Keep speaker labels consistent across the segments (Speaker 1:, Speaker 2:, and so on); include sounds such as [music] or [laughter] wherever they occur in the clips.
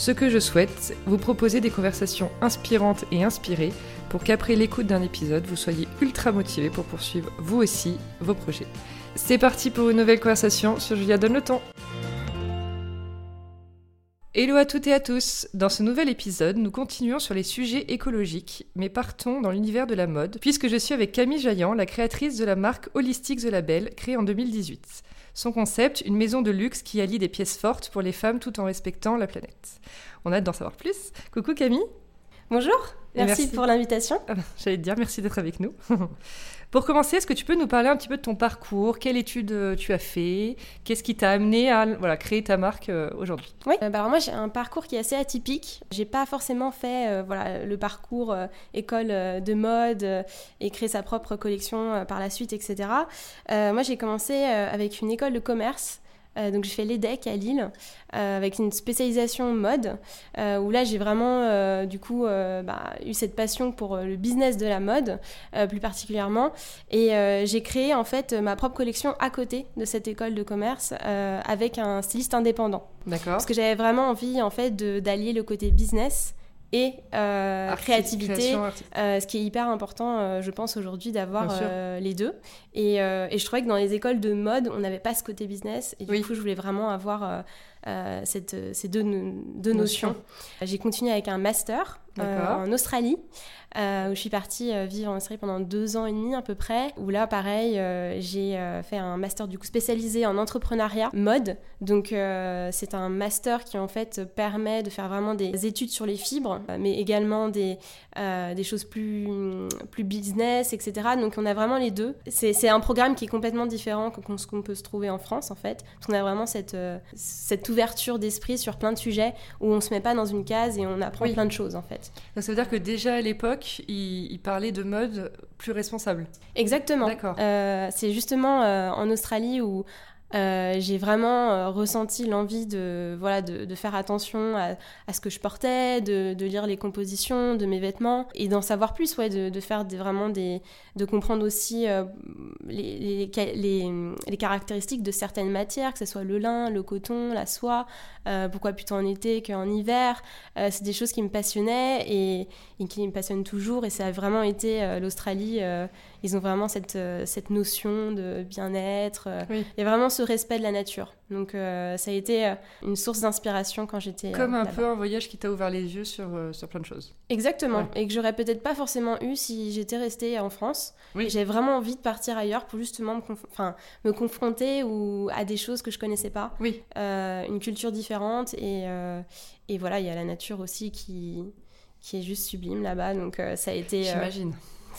Speaker 1: Ce que je souhaite, vous proposer des conversations inspirantes et inspirées pour qu'après l'écoute d'un épisode, vous soyez ultra motivé pour poursuivre vous aussi vos projets. C'est parti pour une nouvelle conversation sur Julia Donne le temps. Hello à toutes et à tous Dans ce nouvel épisode, nous continuons sur les sujets écologiques, mais partons dans l'univers de la mode, puisque je suis avec Camille Jaillant, la créatrice de la marque Holistic The Label, créée en 2018. Son concept, une maison de luxe qui allie des pièces fortes pour les femmes tout en respectant la planète. On a hâte d'en savoir plus. Coucou Camille
Speaker 2: Bonjour, merci, pour l'invitation.
Speaker 1: Ah, j'allais te dire merci d'être avec nous. [laughs] Pour commencer, est-ce que tu peux nous parler un petit peu de ton parcours? Quelle étude euh, tu as fait? Qu'est-ce qui t'a amené à créer ta marque euh, aujourd'hui?
Speaker 2: Oui, euh, bah moi j'ai un parcours qui est assez atypique. J'ai pas forcément fait voilà, le parcours école de mode et créer sa propre collection par la suite, etc. moi j'ai commencé avec une école de commerce euh, donc j'ai fait l'EDEC à Lille euh, avec une spécialisation mode euh, où là j'ai vraiment du coup bah, eu cette passion pour le business de la mode plus particulièrement et j'ai créé en fait ma propre collection à côté de cette école de commerce avec un styliste indépendant.
Speaker 1: D'accord.
Speaker 2: Parce que j'avais vraiment envie en fait d'allier le côté business et euh, créativité, euh, ce qui est hyper important, euh, je pense, aujourd'hui d'avoir les deux. Et, et, je trouvais que dans les écoles de mode, on n'avait pas ce côté business. Et du coup, je voulais vraiment avoir cette, ces deux, deux notions. J'ai continué avec un master en Australie. Euh, où je suis partie euh, vivre en Australie pendant deux ans et demi à peu près, où là, pareil, euh, j'ai fait un master du coup spécialisé en entrepreneuriat mode. Donc, c'est un master qui en fait permet de faire vraiment des études sur les fibres, mais également des, des choses plus, plus business, etc. Donc, on a vraiment les deux. C'est un programme qui est complètement différent que ce qu'on peut se trouver en France, en fait. Parce qu'on a vraiment cette, cette ouverture d'esprit sur plein de sujets où on se met pas dans une case et on apprend plein de choses, en fait.
Speaker 1: Donc, ça veut dire que déjà à l'époque, il, parlait de mode plus responsable.
Speaker 2: Exactement.
Speaker 1: D'accord.
Speaker 2: Euh, c'est justement euh, en Australie où euh, j'ai vraiment euh, ressenti l'envie de, voilà, de, faire attention à, ce que je portais, de, lire les compositions de mes vêtements et d'en savoir plus, ouais, de, faire vraiment des, de comprendre aussi euh, les, les, caractéristiques de certaines matières, que ce soit le lin, le coton, la soie, pourquoi plutôt en été qu'en hiver. c'est des choses qui me passionnaient et, et, qui me passionnent toujours et ça a vraiment été l'Australie ils ont vraiment cette, euh, cette notion de bien-être. Euh, il y a vraiment ce respect de la nature. Donc euh, ça a été une source d'inspiration quand j'étais
Speaker 1: Comme un peu un voyage qui t'a ouvert les yeux sur, sur plein de choses.
Speaker 2: Exactement. Et que j'aurais peut-être pas forcément eu si j'étais restée en France. Oui. J'avais vraiment envie de partir ailleurs pour justement me, enfin, me confronter ou à des choses que je connaissais pas.
Speaker 1: Oui.
Speaker 2: une culture différente. Et, et voilà, il y a la nature aussi qui, qui est juste sublime là-bas. Donc ça a été...
Speaker 1: J'imagine.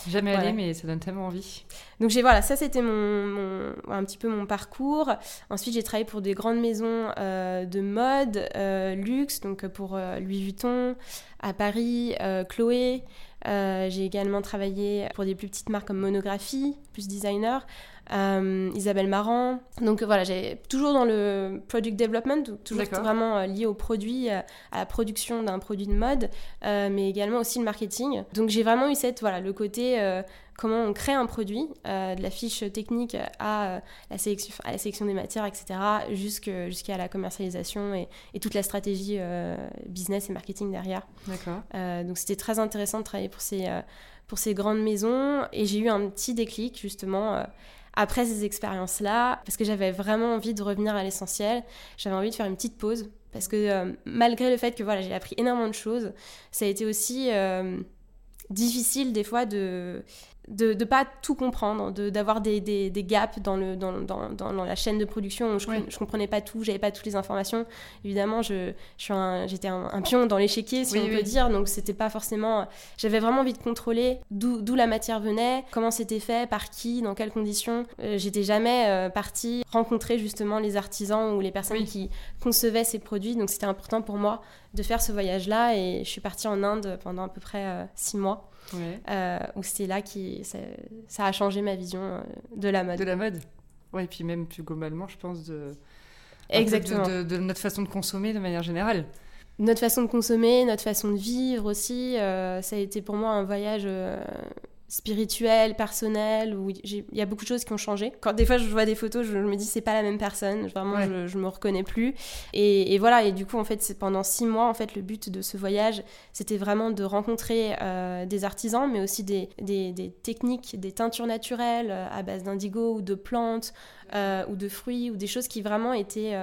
Speaker 1: Jamais allé, mais ça donne tellement envie.
Speaker 2: Donc j'ai voilà, ça c'était mon, un petit peu mon parcours. Ensuite j'ai travaillé pour des grandes maisons euh, de mode, euh, luxe, donc pour euh, Louis Vuitton, à Paris, Chloé. j'ai également travaillé pour des plus petites marques comme Monographie, plus designer. Euh, Isabelle Marant. Donc voilà, j'ai toujours dans le product development, toujours vraiment euh, lié au produit, euh, à la production d'un produit de mode, mais également aussi le marketing. Donc j'ai vraiment eu cette voilà le côté comment on crée un produit, de la fiche technique à, la sélection, à la sélection des matières, etc., jusqu'à la commercialisation et, et, toute la stratégie business et marketing derrière.
Speaker 1: D'accord.
Speaker 2: donc c'était très intéressant de travailler pour ces, pour ces grandes maisons et j'ai eu un petit déclic justement après ces expériences-là, parce que j'avais vraiment envie de revenir à l'essentiel, j'avais envie de faire une petite pause, parce que euh, malgré le fait que voilà, j'ai appris énormément de choses, ça a été aussi euh, difficile des fois de de ne pas tout comprendre, d'avoir des, des, des, gaps dans, le, dans, dans, dans, la chaîne de production où je ne comprenais pas tout, j'avais pas toutes les informations. Évidemment, je, je j'étais un, pion dans l'échiquier, si on peut dire, donc c'était pas forcément... J'avais vraiment envie de contrôler d'où la matière venait, comment c'était fait, par qui, dans quelles conditions. Euh, j'étais jamais euh, partie rencontrer justement les artisans ou les personnes qui concevaient ces produits, donc c'était important pour moi de faire ce voyage-là et je suis partie en Inde pendant à peu près euh, six mois. Euh, où c'était là qui ça, a changé ma vision euh, de la mode.
Speaker 1: De la mode Ouais, et puis même plus globalement, je pense, de,
Speaker 2: Exactement.
Speaker 1: De, notre façon de consommer de manière générale.
Speaker 2: Notre façon de consommer, notre façon de vivre aussi. Euh, ça a été pour moi un voyage euh, spirituel, personnel, où il y a beaucoup de choses qui ont changé. Quand des fois je vois des photos, je, me dis c'est pas la même personne, vraiment je, je me reconnais plus. Et, voilà, et du coup en fait c'est pendant six mois en fait le but de ce voyage, c'était vraiment de rencontrer euh, des artisans, mais aussi des, des, des, techniques, des teintures naturelles euh, à base d'indigo ou de plantes euh, ou de fruits ou des choses qui vraiment étaient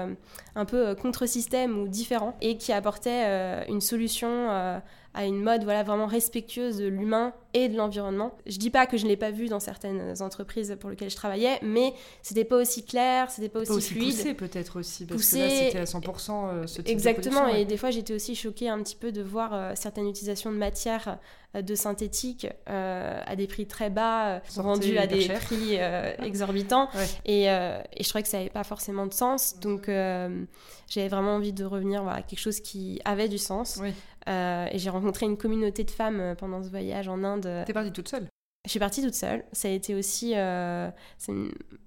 Speaker 2: un peu contre-système ou différents et qui apportaient une solution à une mode voilà vraiment respectueuse de l'humain et de l'environnement. Je dis pas que je ne l'ai pas vu dans certaines entreprises pour lesquelles je travaillais, mais c'était pas aussi clair, c'était pas aussi,
Speaker 1: aussi
Speaker 2: fluide.
Speaker 1: Poussé peut-être aussi, parce que là c'était à 100% euh, ce type
Speaker 2: Exactement,
Speaker 1: et
Speaker 2: des fois j'étais aussi choquée un petit peu de voir euh, certaines utilisations de matières euh, de synthétique à des prix très bas, vendus à des prix [laughs] exorbitants, et, et, je trouvais que ça n'avait pas forcément de sens, donc j'avais vraiment envie de revenir à quelque chose qui avait du sens. Euh, et j'ai rencontré une communauté de femmes euh, pendant ce voyage en Inde.
Speaker 1: T'es partie toute seule?
Speaker 2: Je suis partie toute seule. Ça a été aussi euh,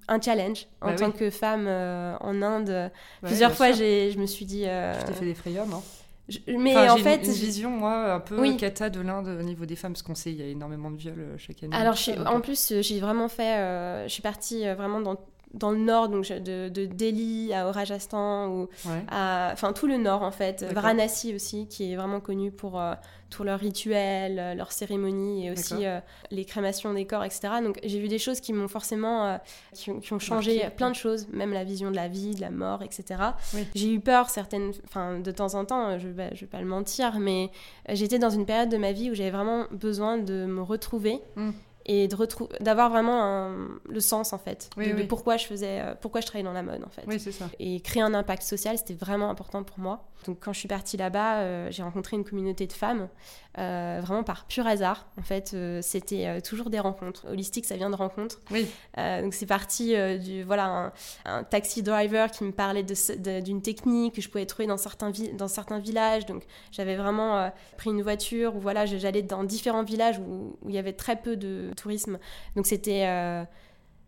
Speaker 2: un challenge en bah tant que femme en Inde. Plusieurs fois, je me suis dit.
Speaker 1: Tu t'es fait des frayeurs, non
Speaker 2: mais en fait,
Speaker 1: une, une vision moi un peu cata de l'Inde au niveau des femmes, parce qu'on sait il y a énormément de viols chaque année.
Speaker 2: Alors en plus j'ai vraiment fait, je suis partie vraiment dans dans le nord, donc de, de Delhi à Rajasthan, ou enfin tout le nord en fait, Varanasi aussi, qui est vraiment connu pour euh, tous leurs rituels, euh, leurs cérémonies et aussi euh, les crémations des corps, etc. Donc j'ai vu des choses qui m'ont forcément, qui, ont changé plein de choses, même la vision de la vie, de la mort, etc. J'ai eu peur certaines, enfin de temps en temps, je je vais pas le mentir, mais j'étais dans une période de ma vie où j'avais vraiment besoin de me retrouver. Hmm et de d'avoir vraiment le sens en fait de, pourquoi je faisais euh, pourquoi je travaillais dans la mode en fait.
Speaker 1: Oui, ça.
Speaker 2: et créer un impact social c'était vraiment important pour moi. Donc quand je suis partie là-bas euh, j'ai rencontré une communauté de femmes euh, vraiment par pur hasard en fait c'était toujours des rencontres. Holistique ça vient de rencontres. Donc c'est parti du voilà un, taxi driver qui me parlait d'une technique que je pouvais trouver dans certains dans certains villages. Donc j'avais vraiment pris une voiture où voilà j'allais dans différents villages où, où il y avait très peu de tourisme. Donc c'était euh,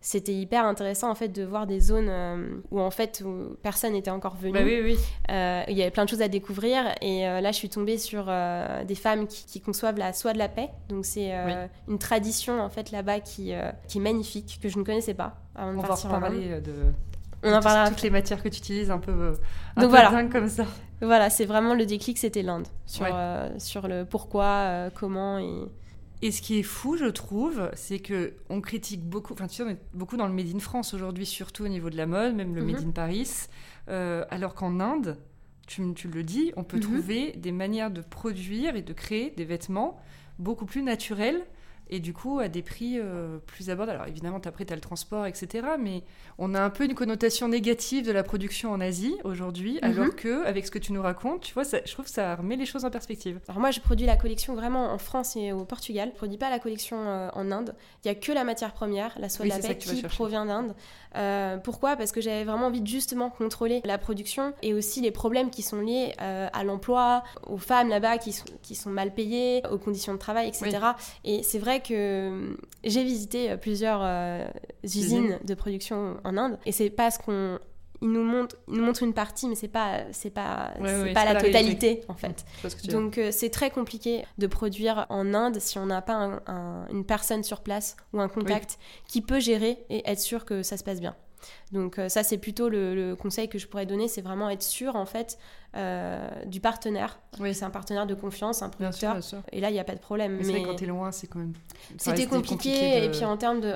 Speaker 2: c'était hyper intéressant en fait de voir des zones euh, où en fait personne n'était encore venu.
Speaker 1: Bah oui, oui.
Speaker 2: Euh, il y avait plein de choses à découvrir et là je suis tombée sur des femmes qui, conçoivent la soie de la paix. Donc c'est une tradition en fait là-bas qui, qui est magnifique que je ne connaissais pas
Speaker 1: avant de On va en parler de on en parlera toutes les matières que tu utilises un peu, un Donc
Speaker 2: voilà.
Speaker 1: comme ça.
Speaker 2: Voilà, c'est vraiment le déclic, c'était l'Inde sur, sur le pourquoi, comment et
Speaker 1: et ce qui est fou, je trouve, c'est que on critique beaucoup, enfin tu sais, on est beaucoup dans le Made in France aujourd'hui, surtout au niveau de la mode, même le Made mhm. in Paris, euh, alors qu'en Inde, tu, tu, le dis, on peut mhm. trouver des manières de produire et de créer des vêtements beaucoup plus naturels et du coup à des prix euh, plus abordables. Alors évidemment, après, tu as le transport, etc. Mais on a un peu une connotation négative de la production en Asie aujourd'hui, mhm. alors que avec ce que tu nous racontes, tu vois, je trouve que ça remet les choses en perspective.
Speaker 2: Alors moi, je produis la collection vraiment en France et au Portugal. Je produis pas la collection euh, en Inde. Il y a que la matière première, la soie de la paix, qui provient d'Inde. Euh, pourquoi? Parce que j'avais vraiment envie de justement contrôler la production et aussi les problèmes qui sont liés à l'emploi, aux femmes là-bas qui sont, qui sont mal payées, aux conditions de travail, etc. Et c'est vrai que euh, j'ai visité euh, plusieurs euh, usines de production en Inde et c'est pas ce qu'on il nous montre, il nous montre une partie, mais c'est pas, c'est pas, c'est pas la, totalité en fait. Donc c'est très compliqué de produire en Inde si on n'a pas une personne sur place ou un contact qui peut gérer et être sûr que ça se passe bien. Donc ça c'est plutôt le, le, conseil que je pourrais donner, c'est vraiment être sûr en fait euh, du partenaire. Oui. C'est un partenaire de confiance, un producteur. Et là, il n'y a pas de problème.
Speaker 1: Mais, mais... quand tu es loin, c'est quand même.
Speaker 2: C'était compliqué. Et puis en termes de.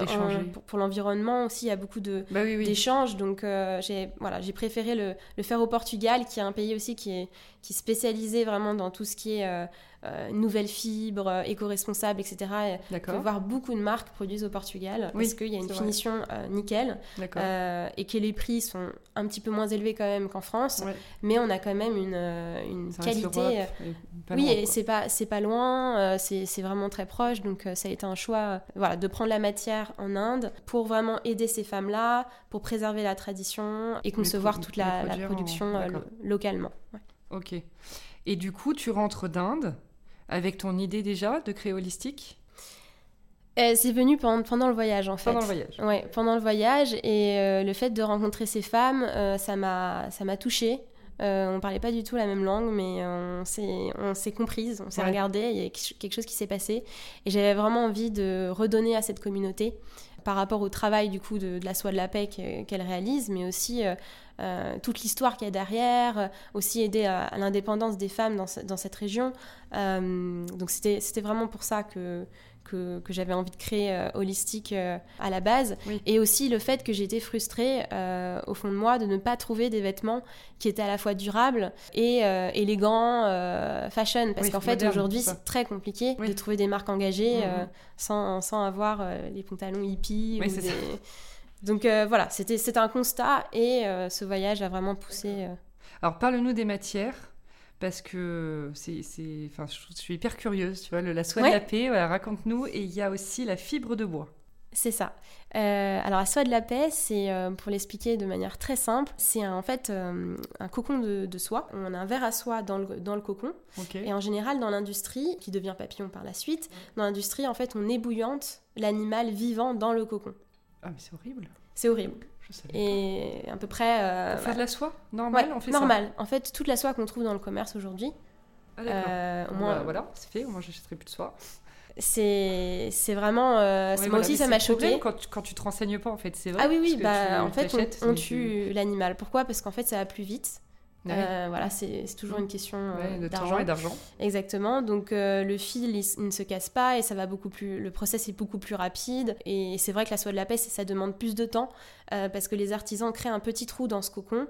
Speaker 2: pour, l'environnement aussi, il y a beaucoup
Speaker 1: bah
Speaker 2: d'échanges. Donc euh, j'ai voilà, préféré le, le, faire au Portugal, qui est un pays aussi qui est, qui est spécialisé vraiment dans tout ce qui est. Euh, euh nouvelles fibres, éco-responsables, etc. Il faut voir beaucoup de marques produisent au Portugal parce qu'il y a une finition nickel et que les prix sont un petit peu moins élevés quand même qu'en France, mais on a quand même une, euh, une qualité. Euh, oui, et c'est pas, c'est pas loin, euh, c'est vraiment très proche, donc ça a été un choix voilà, de prendre la matière en Inde pour vraiment aider ces femmes-là, pour préserver la tradition et concevoir toute la, production localement.
Speaker 1: Ok. Et du coup, tu rentres d'Inde avec ton idée déjà de créer holistique
Speaker 2: C'est venu pendant, pendant, le voyage en fait.
Speaker 1: Pendant le voyage.
Speaker 2: Ouais, pendant le voyage et le fait de rencontrer ces femmes, ça m'a ça m'a touchée. Euh, on parlait pas du tout la même langue, mais on s'est, on s'est comprise, on s'est regardé, il y a quelque chose qui s'est passé. Et j'avais vraiment envie de redonner à cette communauté par rapport au travail du coup de, la soie de la paix qu'elle réalise, mais aussi euh, euh, toute l'histoire qu'il y a derrière, aussi aider à, l'indépendance des femmes dans, dans cette région. donc c'était vraiment pour ça que, que, j'avais envie de créer euh, holistique euh, à la base. Et aussi le fait que j'étais frustrée euh, au fond de moi de ne pas trouver des vêtements qui étaient à la fois durables et élégants, fashion. Parce qu'en fait, aujourd'hui, c'est très compliqué de trouver des marques engagées mhm. sans, sans, avoir les pantalons hippies. ou des... Donc voilà, c'était un constat et ce voyage a vraiment poussé.
Speaker 1: Alors parle-nous des matières parce que c'est, enfin, je suis hyper curieuse, tu vois, le, la soie de la paix, raconte-nous, et il y a aussi la fibre de bois.
Speaker 2: C'est ça. Euh, alors la soie de la paix, c'est euh, pour l'expliquer de manière très simple, c'est en fait euh, un cocon de, soie. On a un verre à soie dans le, dans le cocon. Et en général, dans l'industrie, qui devient papillon par la suite, dans l'industrie, en fait, on ébouillante l'animal vivant dans le cocon.
Speaker 1: Ah mais c'est horrible.
Speaker 2: C'est horrible et à peu près.
Speaker 1: Euh, faire de la soie Normal, on fait
Speaker 2: normal. En fait, toute la soie qu'on trouve dans le commerce aujourd'hui.
Speaker 1: Ah, euh, au moins, bah, voilà, c'est fait, au moins j'achèterai plus de soie.
Speaker 2: C'est vraiment. Euh, moi aussi, ça m'a choqué.
Speaker 1: Quand tu, quand tu te renseignes pas, en fait, c'est vrai.
Speaker 2: Ah oui, oui, bah, en fait, on, tue l'animal. Pourquoi? Parce qu'en fait, ça va plus vite. Euh, voilà, c'est toujours une question
Speaker 1: euh, d'argent et d'argent.
Speaker 2: Exactement. Donc euh, le fil, il, ne se casse pas et ça va beaucoup plus. Le process est beaucoup plus rapide. Et c'est vrai que la soie de la paix, ça demande plus de temps parce que les artisans créent un petit trou dans ce cocon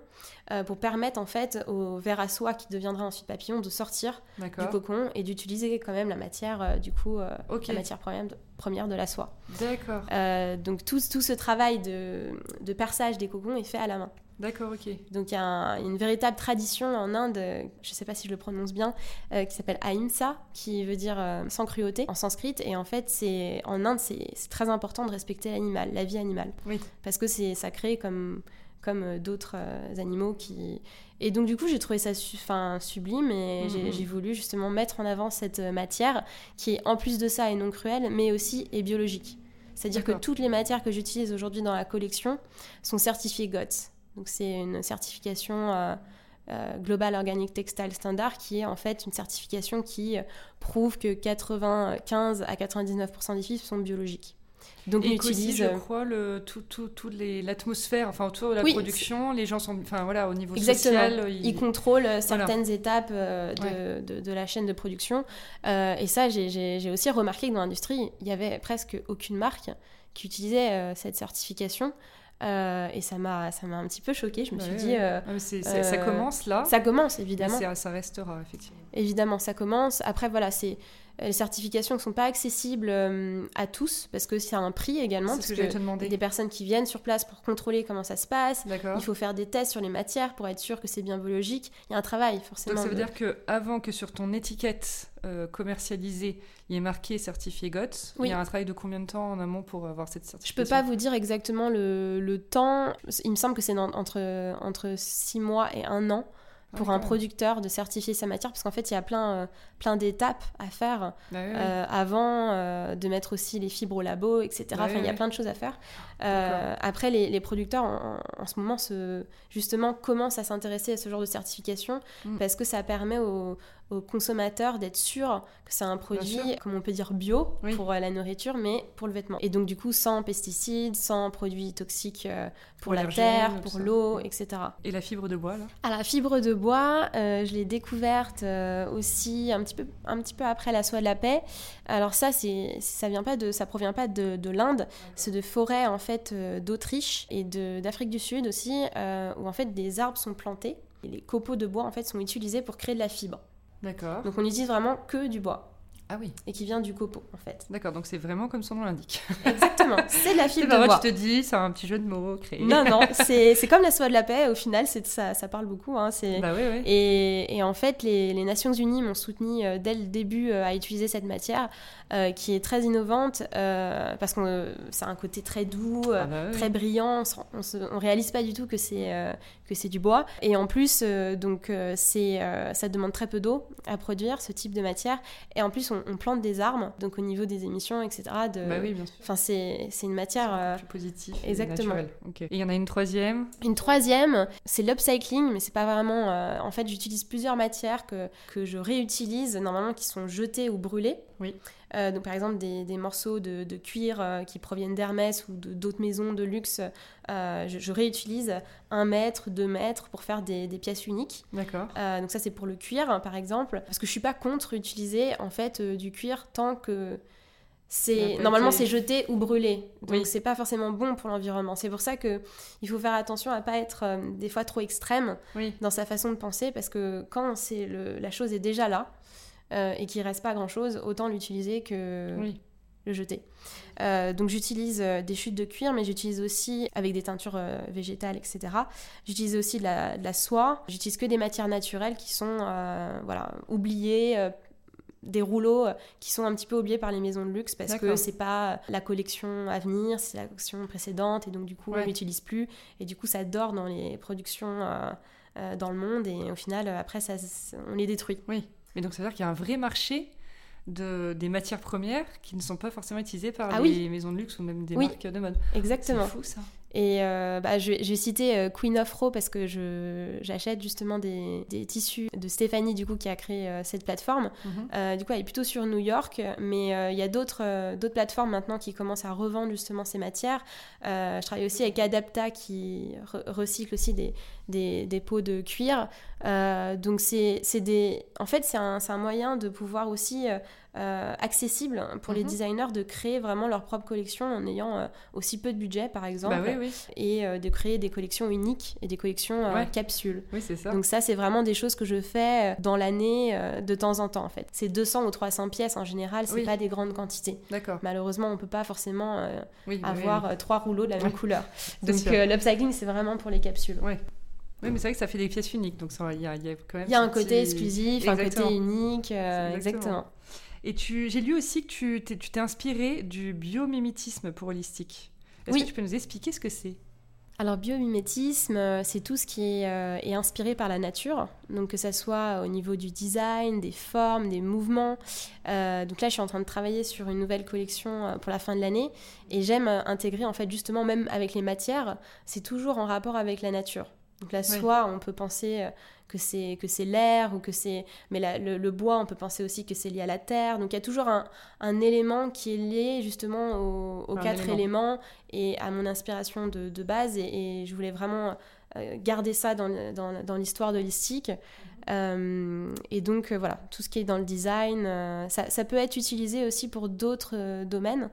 Speaker 2: pour permettre en fait au verre à soie qui deviendra ensuite papillon de sortir du cocon et d'utiliser quand même la matière du coup la matière première de, première de la soie.
Speaker 1: D'accord.
Speaker 2: donc tout, tout ce travail de, de perçage des cocons est fait à la main.
Speaker 1: D'accord, ok.
Speaker 2: Donc il y a une véritable tradition en Inde, je ne sais pas si je le prononce bien, euh, qui s'appelle Ahimsa, qui veut dire euh, sans cruauté en sanskrit. Et en fait, c'est en Inde, c'est très important de respecter l'animal, la vie animale.
Speaker 1: Oui.
Speaker 2: Parce que c'est sacré comme, comme euh, d'autres animaux qui... Et donc du coup, j'ai trouvé ça sublime et mhm. j'ai voulu justement mettre en avant cette matière qui est en plus de ça est non cruelle, mais aussi est biologique. C'est-à-dire que toutes les matières que j'utilise aujourd'hui dans la collection sont certifiées GOTS. Donc c'est une certification euh, euh, Global Organic Textile Standard qui est en fait une certification qui euh, prouve que 95 à 99% des fibres sont biologiques.
Speaker 1: Donc on utilise, je crois, le, tout, tout, tout l'atmosphère, enfin autour de la production, les gens sont, enfin voilà, au niveau social,
Speaker 2: ils, ils contrôlent certaines étapes de, de, de, la chaîne de production. et ça, j'ai aussi remarqué que dans l'industrie, il y avait presque aucune marque qui utilisait cette certification. Euh, et ça m'a ça m'a un petit peu choqué je me suis dit euh,
Speaker 1: ah, ça euh, commence là.
Speaker 2: ça commence évidemment.
Speaker 1: ça restera effectivement.
Speaker 2: Évidemment ça commence. Après voilà c'est les certifications ne sont pas accessibles à tous parce que c'est un prix également.
Speaker 1: parce que, que te
Speaker 2: des personnes qui viennent sur place pour contrôler comment ça se passe. Il faut faire des tests sur les matières pour être sûr que c'est bien biologique. Il y a un travail forcément.
Speaker 1: Donc ça veut dire que avant que sur ton étiquette commercialisée il est marqué certifié GOTS. Il y a un travail de combien de temps en amont pour avoir cette certification
Speaker 2: Je peux pas vous dire exactement le, le temps. Il me semble que c'est entre, entre 6 mois et un an pour un producteur de certifier sa matière parce qu'en fait il y a plein, euh, plein d'étapes à faire bah euh, avant euh, de mettre aussi les fibres au labo etc bah enfin il y a plein de choses à faire. Après les, les producteurs en, ce moment se, justement commencent à s'intéresser à ce genre de certification mm. parce que ça permet aux, aux consommateurs d'être sûr que c'est un produit, comme on peut dire, bio pour euh, la nourriture, mais pour le vêtement. Et donc, du coup, sans pesticides, sans produits toxiques euh, pour, la terre, pour l'eau, etc.
Speaker 1: Et la fibre de bois, là?
Speaker 2: Ah, La fibre de bois, euh, je l'ai découverte aussi un petit, peu, un petit peu après la soie de la paix. Alors ça, ça vient pas de, ça provient pas de, de l'Inde, c'est de forêts en fait d'Autriche et d'Afrique du Sud aussi, où en fait des arbres sont plantés. Et les copeaux de bois en fait sont utilisés pour créer de la fibre.
Speaker 1: D'accord.
Speaker 2: Donc on n'utilise vraiment que du bois.
Speaker 1: Ah oui.
Speaker 2: Et qui vient du copeau, en fait.
Speaker 1: D'accord, donc c'est vraiment comme son nom l'indique.
Speaker 2: Exactement, [laughs] c'est la fibre de bois.
Speaker 1: tu te dis, c'est un petit jeu de mots créé.
Speaker 2: Non, non, [laughs] c'est comme la soie de la paix, au final, ça, ça parle beaucoup. Hein,
Speaker 1: bah oui, oui.
Speaker 2: Et, et, en fait, les, les Nations Unies m'ont soutenu euh, dès le début euh, à utiliser cette matière, euh, qui est très innovante, parce que ça a un côté très doux, ah bah très brillant, on, ne réalise pas du tout que c'est que c'est du bois. Et en plus, donc, c'est ça demande très peu d'eau à produire, ce type de matière. Et en plus, on on, plante des arbres, donc au niveau des émissions, etc. De...
Speaker 1: Bah oui, bien sûr.
Speaker 2: Enfin, c'est une matière.
Speaker 1: Euh, plus positive.
Speaker 2: Exactement.
Speaker 1: Et il y en a une troisième?
Speaker 2: Une troisième, c'est l'upcycling, mais c'est pas vraiment. Euh, en fait, j'utilise plusieurs matières que, que je réutilise, normalement qui sont jetées ou brûlées.
Speaker 1: Oui.
Speaker 2: Euh, donc par exemple des, des morceaux de, de cuir euh, qui proviennent d'Hermès ou d'autres maisons de luxe, euh, je, réutilise un mètre, deux mètres pour faire des, des pièces uniques.
Speaker 1: D'accord.
Speaker 2: donc ça c'est pour le cuir hein, par exemple, parce que je suis pas contre utiliser en fait du cuir tant que c'est normalement c'est jeté ou brûlé. Donc c'est pas forcément bon pour l'environnement. C'est pour ça que il faut faire attention à pas être des fois trop extrême dans sa façon de penser parce que quand c'est la chose est déjà là euh, et qu'il reste pas grand chose, autant l'utiliser que le jeter. Euh, donc j'utilise euh, des chutes de cuir, mais j'utilise aussi avec des teintures végétales, etc. J'utilise aussi de la, soie. J'utilise que des matières naturelles qui sont voilà oubliées des rouleaux qui sont un petit peu oubliés par les maisons de luxe parce que c'est pas la collection à venir, c'est la collection précédente et donc du coup on l'utilise plus et du coup ça dort dans les productions dans le monde et au final après ça, on les détruit.
Speaker 1: Oui. Mais donc ça veut dire qu'il y a un vrai marché de, des matières premières qui ne sont pas forcément utilisées par ah les maisons de luxe ou même des marques de mode.
Speaker 2: Exactement.
Speaker 1: C'est fou ça.
Speaker 2: Et euh, bah, je, vais citer euh, Queen of Row parce que j'achète justement des, des, tissus de Stéphanie du coup qui a créé euh, cette plateforme. Mhm. du coup, elle est plutôt sur New York, mais il y a d'autres d'autres plateformes maintenant qui commencent à revendre justement ces matières. je travaille aussi avec Adapta qui recycle aussi des, des, des, pots de cuir. donc c'est des, en fait c'est un, un, moyen de pouvoir aussi euh, accessible pour les mhm. designers de créer vraiment leur propre collection en ayant euh, aussi peu de budget, par exemple,
Speaker 1: bah
Speaker 2: et euh, de créer des collections uniques et des collections capsules.
Speaker 1: Oui, c'est ça.
Speaker 2: Donc ça, c'est vraiment des choses que je fais dans l'année de temps en temps, en fait. C'est 200 ou 300 pièces en général, c'est pas des grandes quantités.
Speaker 1: D'accord.
Speaker 2: Malheureusement, on peut pas forcément avoir trois rouleaux de la même couleur. [laughs] Donc l'upcycling, c'est vraiment pour les capsules.
Speaker 1: Oui. Oui, mais c'est vrai que ça fait des pièces uniques, donc il y, a, quand même.
Speaker 2: Il y a un côté exclusif, un côté unique, exactement.
Speaker 1: Et j'ai lu aussi que tu t'es inspiré du biomimétisme pour holistique. Est-ce que tu peux nous expliquer ce que c'est?
Speaker 2: Alors biomimétisme, euh, c'est tout ce qui euh, est, inspiré par la nature, donc que ça soit au niveau du design, des formes, des mouvements. Euh, donc là, je suis en train de travailler sur une nouvelle collection pour la fin de l'année, et j'aime intégrer en fait justement même avec les matières, c'est toujours en rapport avec la nature. Donc la soie, on peut penser que c'est que c'est l'air ou que c'est mais le, bois on peut penser aussi que c'est lié à la terre. Donc il y a toujours un, un élément qui est lié justement aux, quatre éléments et à mon inspiration de, de base. Et, je voulais vraiment euh, garder ça dans, dans, dans l'histoire de l'istique euh, et donc euh, voilà, tout ce qui est dans le design, euh, ça, peut être utilisé aussi pour d'autres domaines.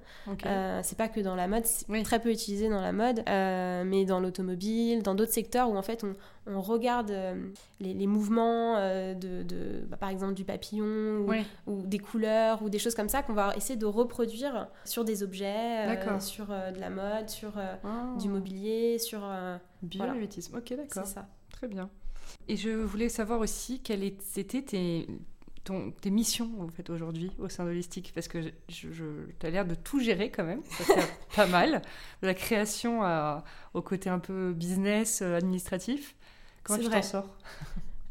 Speaker 2: c'est pas que dans la mode, c'est très peu utilisé dans la mode, mais dans l'automobile, dans d'autres secteurs où en fait on, regarde les, mouvements de, bah, par exemple du papillon ou, des couleurs ou des choses comme ça qu'on va essayer de reproduire sur des objets, sur de la mode, sur ah. du mobilier, sur
Speaker 1: biomimétisme. Ok, d'accord. C'est ça. Très bien. Et je voulais savoir aussi quelles étaient tes, ton, tes missions en fait aujourd'hui au sein de Holistique parce que je, tu as l'air de tout gérer quand même, ça [laughs] pas mal, de la création au côté un peu business, euh, administratif. Comment tu t'en sors? [laughs]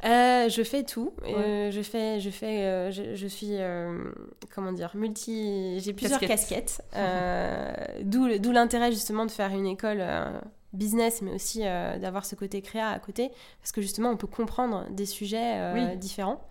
Speaker 2: Euh, je fais tout. Euh, je fais, je fais, je, suis, comment dire, multi. J'ai plusieurs casquettes. [laughs] D'où l'intérêt justement de faire une école business, mais aussi euh, d'avoir ce côté créa à côté, parce que justement, on peut comprendre des sujets euh, différents.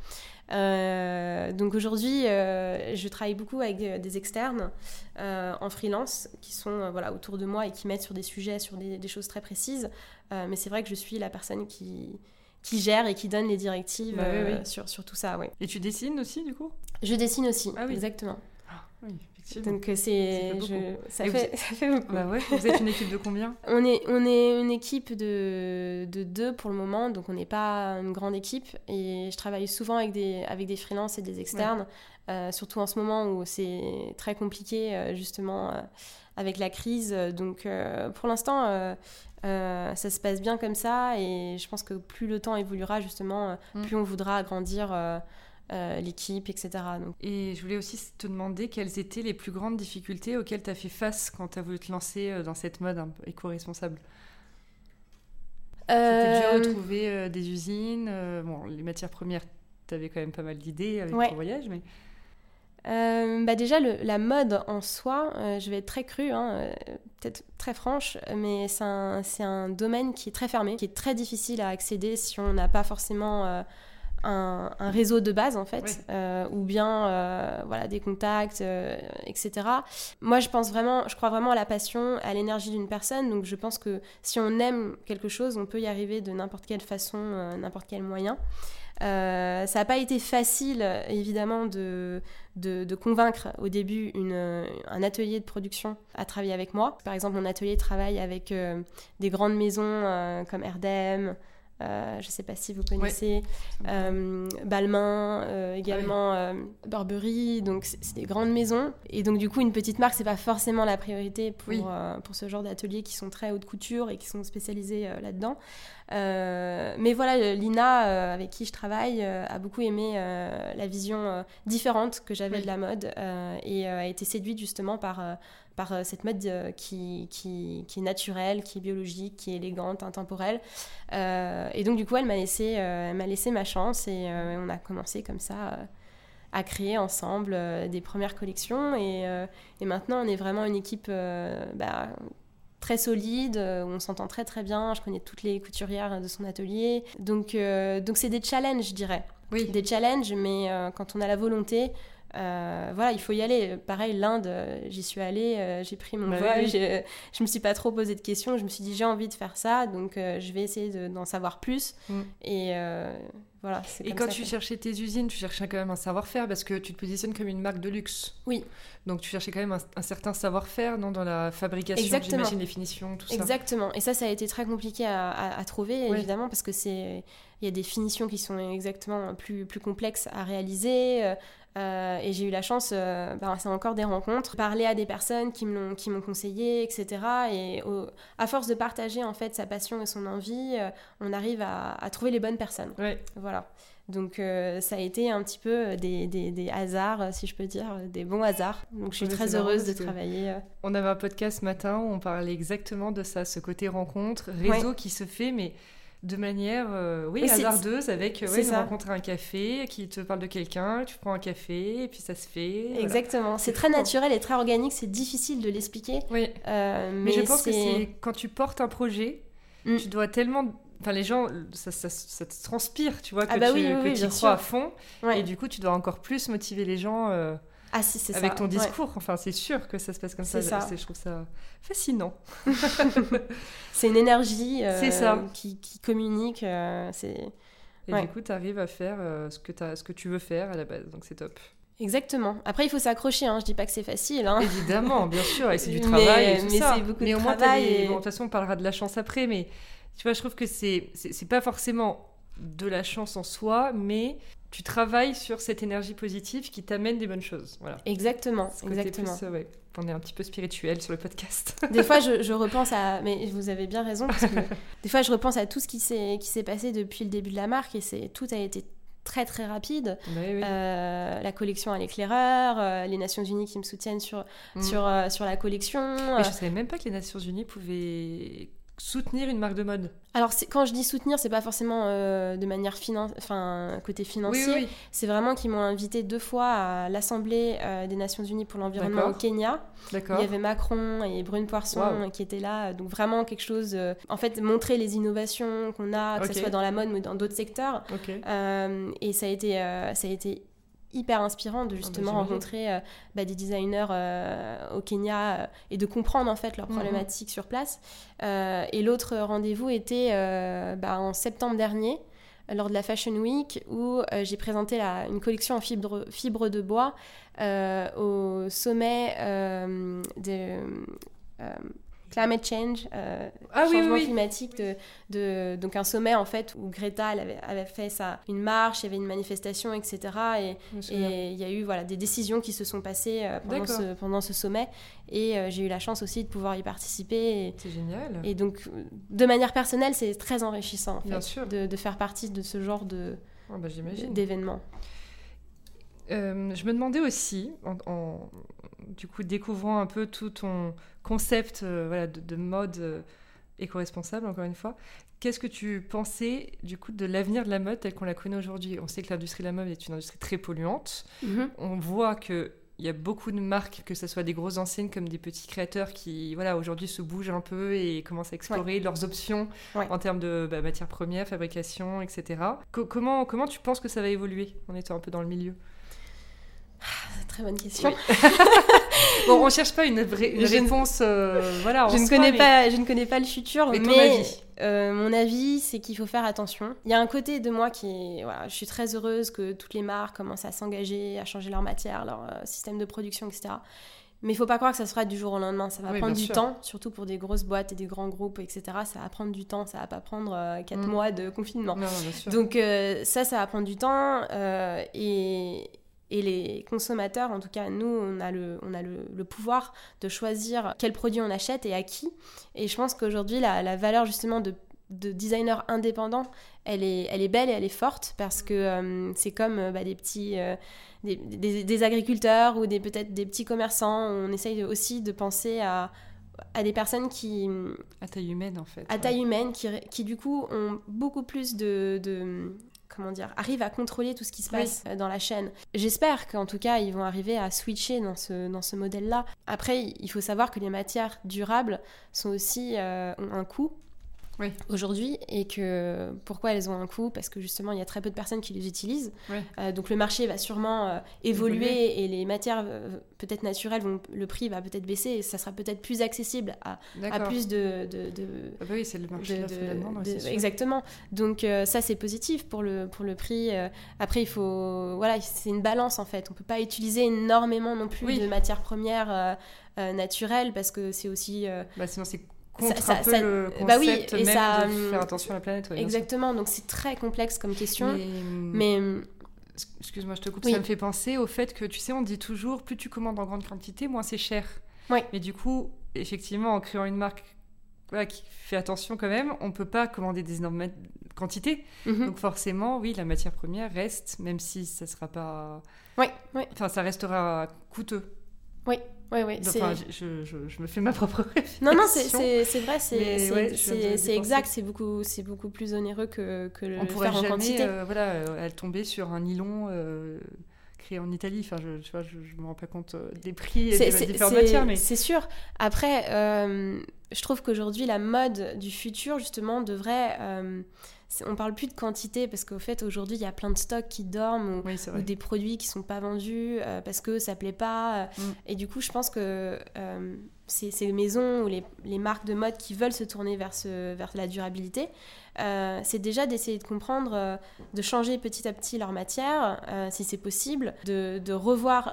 Speaker 2: Euh, donc aujourd'hui, je travaille beaucoup avec des, externes en freelance qui sont voilà, autour de moi et qui mettent sur des sujets, sur des, choses très précises. mais c'est vrai que je suis la personne qui, qui gère et qui donne les directives bah Sur, sur, tout ça. Ouais.
Speaker 1: Et tu dessines aussi, du coup?
Speaker 2: Je dessine aussi,
Speaker 1: ah
Speaker 2: exactement.
Speaker 1: Ah, oui.
Speaker 2: Donc euh, c'est, ça, fait, [laughs] ça fait beaucoup.
Speaker 1: Bah ouais. Vous êtes une équipe de combien?
Speaker 2: On est, on est une équipe de, de deux pour le moment, donc on n'est pas une grande équipe. Et je travaille souvent avec des, avec des freelances et des externes, euh, surtout en ce moment où c'est très compliqué euh, justement avec la crise. Donc pour l'instant, ça se passe bien comme ça et je pense que plus le temps évoluera justement, mm. plus on voudra agrandir euh, l'équipe, etc. Donc.
Speaker 1: Et je voulais aussi te demander quelles étaient les plus grandes difficultés auxquelles tu as fait face quand tu as voulu te lancer euh, dans cette mode éco-responsable? C'était dur de euh, trouver des usines. bon, les matières premières, tu avais quand même pas mal d'idées avec ton voyage, mais...
Speaker 2: bah déjà, la mode en soi, je vais être très crue, hein, peut-être très franche, mais c'est un, un, domaine qui est très fermé, qui est très difficile à accéder si on n'a pas forcément un, réseau de base en fait, euh, ou bien euh, voilà des contacts, euh, etc. Moi, je pense vraiment, je crois vraiment à la passion, à l'énergie d'une personne. Donc, je pense que si on aime quelque chose, on peut y arriver de n'importe quelle façon, n'importe quel moyen. ça n'a pas été facile, évidemment, de, de, convaincre au début une, un atelier de production à travailler avec moi. Par exemple, mon atelier travaille avec des grandes maisons comme RDM, euh, je ne sais pas si vous connaissez, euh, Balmain, euh, également Burberry, donc c'est des grandes maisons. Et donc du coup, une petite marque, c'est pas forcément la priorité pour, pour ce genre d'ateliers qui sont très haute couture et qui sont spécialisés là-dedans. mais voilà, Lina, avec qui je travaille, a beaucoup aimé la vision différente que j'avais de la mode et a été séduite justement par par euh, cette mode euh, qui, qui, qui, est naturelle, qui est biologique, qui est élégante, intemporelle. Euh, et donc, du coup, elle m'a laissé, m'a laissé ma chance et on a commencé comme ça à créer ensemble des premières collections. Et, et, maintenant, on est vraiment une équipe bah, très solide, on s'entend très très bien, je connais toutes les couturières de son atelier. Donc donc c'est des challenges, je dirais. Oui. Des challenges, mais quand on a la volonté, euh, voilà, il faut y aller. Pareil, l'Inde, euh, j'y suis allée, euh, j'ai pris mon bah vol, je me suis pas trop posé de questions, je me suis dit j'ai envie de faire ça, donc je vais essayer d'en savoir plus. Mm. Et voilà.
Speaker 1: Et quand tu cherchais tes usines, tu cherchais quand même un savoir-faire parce que tu te positionnes comme une marque de luxe.
Speaker 2: Oui.
Speaker 1: Donc tu cherchais quand même un, certain savoir-faire dans la fabrication, j'imagine, les finitions, tout
Speaker 2: ça. Exactement. Et ça, ça a été très compliqué à, trouver, évidemment, parce que c'est il y a des finitions qui sont exactement plus, plus complexes à réaliser. Euh, et j'ai eu la chance, euh, bah, c'est encore des rencontres, parler à des personnes qui m'ont qui m'ont conseillé, etc. Et à force de partager en fait sa passion et son envie, euh, on arrive à, trouver les bonnes personnes. Voilà. Donc ça a été un petit peu des, des, des, hasards, si je peux dire, des bons hasards. Donc je suis très heureuse de travailler.
Speaker 1: On avait un podcast ce matin où on parlait exactement de ça, ce côté rencontre, réseau qui se fait, mais de manière euh, oui, hasardeuse avec euh, une rencontre à un café qui te parle de quelqu'un, tu prends un café et puis ça se fait.
Speaker 2: Exactement, c'est très naturel et très organique, c'est difficile de l'expliquer.
Speaker 1: Oui. Euh, mais, je pense que c'est quand tu portes un projet, mm. tu dois tellement Enfin, les gens, ça, ça, ça, te transpire, tu vois, ah que
Speaker 2: bah
Speaker 1: tu, crois à fond. Et du coup, tu dois encore plus motiver les gens.
Speaker 2: Ah si, c'est
Speaker 1: Avec ton discours, enfin, c'est sûr que ça se passe comme ça. ça. Je trouve ça fascinant. [laughs]
Speaker 2: c'est une énergie euh, Qui, qui, communique. Euh, c'est...
Speaker 1: Et du coup, tu arrives à faire euh, ce, que ce que tu veux faire à la base, donc c'est top.
Speaker 2: Exactement. Après, il faut s'accrocher. Hein. Je dis pas que c'est facile. Hein.
Speaker 1: Évidemment, bien sûr, et c'est du [laughs] travail. Mais, et tout
Speaker 2: mais c'est beaucoup mais de au moins, travail.
Speaker 1: Bon, de toute façon, on parlera de la chance après, mais tu vois, je trouve que c'est c'est pas forcément de la chance en soi, mais tu travailles sur cette énergie positive qui t'amène des bonnes choses. Voilà.
Speaker 2: Exactement, exactement.
Speaker 1: Plus, ouais. On est un petit peu spirituel sur le podcast. [laughs]
Speaker 2: des fois, je, repense à, mais vous avez bien raison, parce que [laughs] des fois, je repense à tout ce qui s'est passé depuis le début de la marque et c'est tout a été très très rapide. Bah euh, la collection à l'éclaireur, euh, les Nations Unies qui me soutiennent sur, mm. sur, euh, sur la collection.
Speaker 1: Mais je savais même pas que les Nations Unies pouvaient soutenir une marque de mode
Speaker 2: Alors quand je dis soutenir, c'est pas forcément euh, de manière finance, enfin côté financier. C'est vraiment qu'ils m'ont invité deux fois à l'Assemblée euh, des Nations Unies pour l'environnement au Kenya. Il y avait Macron et Brune Poisson qui étaient là, donc vraiment quelque chose. Euh, en fait, montrer les innovations qu'on a, que ce soit dans la mode ou dans d'autres secteurs. et ça a été, ça a été hyper inspirant de ah, justement bah, rencontrer euh, bah, des designers euh, au Kenya euh, et de comprendre en fait leurs mhm. problématiques sur place. et l'autre rendez-vous était bah, en septembre dernier lors de la Fashion Week où j'ai présenté la, une collection en fibre, fibre de bois au sommet de climate change, euh, ah changement climatique, de, de, donc un sommet en fait où Greta avait, avait, fait ça, une marche, il y avait une manifestation, etc. Et il y a eu voilà des décisions qui se sont passées euh, pendant, ce, pendant ce sommet. Et euh, j'ai eu la chance aussi de pouvoir y participer.
Speaker 1: C'est génial.
Speaker 2: Et donc de manière personnelle, c'est très enrichissant en fait, De, de, faire partie de ce genre de
Speaker 1: oh, bah,
Speaker 2: d'événements.
Speaker 1: Euh, je me demandais aussi, en, du coup découvrant un peu tout ton concept euh, voilà, de, mode euh, éco-responsable, encore une fois, qu'est-ce que tu pensais du coup de l'avenir de la mode telle qu'on la connaît aujourd'hui? On sait que l'industrie de la mode est une industrie très polluante. Mhm. On voit que il y a beaucoup de marques, que ce soit des grosses enseignes comme des petits créateurs qui, voilà, aujourd'hui se bougent un peu et commencent à explorer leurs options en termes de bah, matières premières, fabrication, etc. comment, comment tu penses que ça va évoluer en étant un peu dans le milieu?
Speaker 2: Ah, Très bonne question. [laughs]
Speaker 1: bon, on cherche pas une, vraie, réponse. Euh, voilà,
Speaker 2: je ne connais pas, je ne connais pas le futur, mais, euh, mon avis, c'est qu'il faut faire attention. Il y a un côté de moi qui, voilà, je suis très heureuse que toutes les marques commencent à s'engager, à changer leur matière, leur euh, système de production, etc. Mais il faut pas croire que ça sera du jour au lendemain. Ça va prendre du temps, surtout pour des grosses boîtes et des grands groupes, etc. Ça va prendre du temps. Ça va pas prendre 4 mm. mois de confinement. Donc ça, ça va prendre du temps. et, et les consommateurs, en tout cas nous, on a, le, on a le, pouvoir de choisir quel produit on achète et à qui. Et je pense qu'aujourd'hui, la, valeur justement de, de designer indépendant, elle est, elle est belle et elle est forte parce que euh, c'est comme euh, bah, des petits... Euh, des, des, agriculteurs ou des peut-être des petits commerçants. On essaye aussi de penser à, à des personnes qui...
Speaker 1: À taille humaine, en fait.
Speaker 2: À taille humaine, qui, qui, du coup ont beaucoup plus de, de, comment dire, arrivent à contrôler tout ce qui se passe euh, dans la chaîne. J'espère qu'en tout cas, ils vont arriver à switcher dans ce, dans ce modèle-là. Après, il faut savoir que les matières durables sont aussi euh, ont un coût aujourd'hui et que pourquoi elles ont un coût? Parce que justement, il y a très peu de personnes qui les utilisent. Euh, donc le marché va sûrement euh, évoluer et les matières euh, peut-être naturelles, vont, le prix va peut-être baisser et ça sera peut-être plus accessible à, à plus de... de, de
Speaker 1: ah bah oui, c'est le marché de,
Speaker 2: Exactement. Donc ça, c'est positif pour le, pour le prix. après, il faut... Voilà, c'est une balance en fait. On peut pas utiliser énormément non plus de matières premières naturelles parce que c'est aussi...
Speaker 1: Bah, sinon, c'est contre un peu le concept bah oui, et même ça, de faire attention à la planète.
Speaker 2: exactement, donc c'est très complexe comme question. Mais,
Speaker 1: excuse-moi, je te coupe, ça me fait penser au fait que, tu sais, on dit toujours, plus tu commandes en grande quantité, moins c'est cher. Mais du coup, effectivement, en créant une marque qui fait attention quand même, on peut pas commander des énormes quantités. Mhm. Donc forcément, oui, la matière première reste, même si ça sera pas...
Speaker 2: Oui, oui.
Speaker 1: Enfin, ça restera coûteux.
Speaker 2: Oui, oui, oui.
Speaker 1: Enfin, je, je, je, me fais ma propre [laughs] réflexion.
Speaker 2: Non, non, c'est vrai, c'est exact, c'est beaucoup, beaucoup plus onéreux que, que le
Speaker 1: On faire en quantité. Euh, voilà, euh, elle tomber sur un nylon euh, créé en Italie. Enfin, je, tu vois, je, me rends pas compte des prix et des différentes matières. Mais...
Speaker 2: C'est sûr. Après, je trouve qu'aujourd'hui, la mode du futur, justement, devrait on parle plus de quantité parce qu'au fait aujourd'hui il y a plein de stocks qui dorment ou, des produits qui sont pas vendus euh, parce que ça plaît pas mm. et du coup je pense que euh, ces, maisons ou les, marques de mode qui veulent se tourner vers, ce, vers la durabilité euh, c'est déjà d'essayer de comprendre de changer petit à petit leur matière si c'est possible de, revoir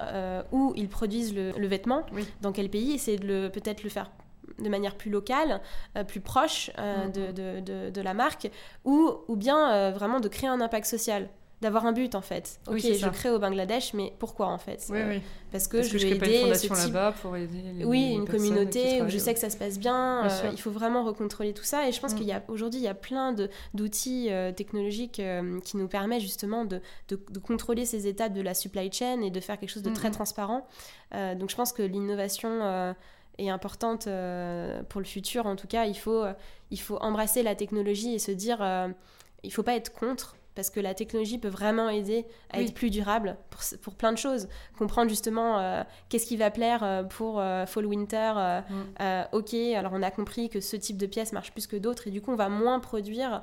Speaker 2: où ils produisent le, vêtement dans quel pays essayer de peut-être le faire de manière plus locale, euh, plus proche euh, mm. de, de, de, la marque, ou, ou bien euh, vraiment de créer un impact social d'avoir un but en fait. Ok, je crée au Bangladesh, mais pourquoi en fait
Speaker 1: oui, oui.
Speaker 2: Parce que je
Speaker 1: veux
Speaker 2: aider
Speaker 1: une fondation là-bas pour aider les,
Speaker 2: Oui, une communauté où je sais que ça se passe bien. il faut vraiment recontrôler tout ça. Et je pense mm. qu'il y a aujourd'hui il y a plein d'outils technologiques qui nous permettent justement de, de, contrôler ces étapes de la supply chain et de faire quelque chose de très mm, mm. transparent. donc je pense que l'innovation est importante euh, pour le futur. En tout cas, il faut, euh, il faut embrasser la technologie et se dire, euh, il faut pas être contre parce que la technologie peut vraiment aider à être plus durable pour, pour, plein de choses. Comprendre justement qu'est-ce qui va plaire pour fall winter. Mm. ok, alors on a compris que ce type de pièce marche plus que d'autres et du coup on va moins produire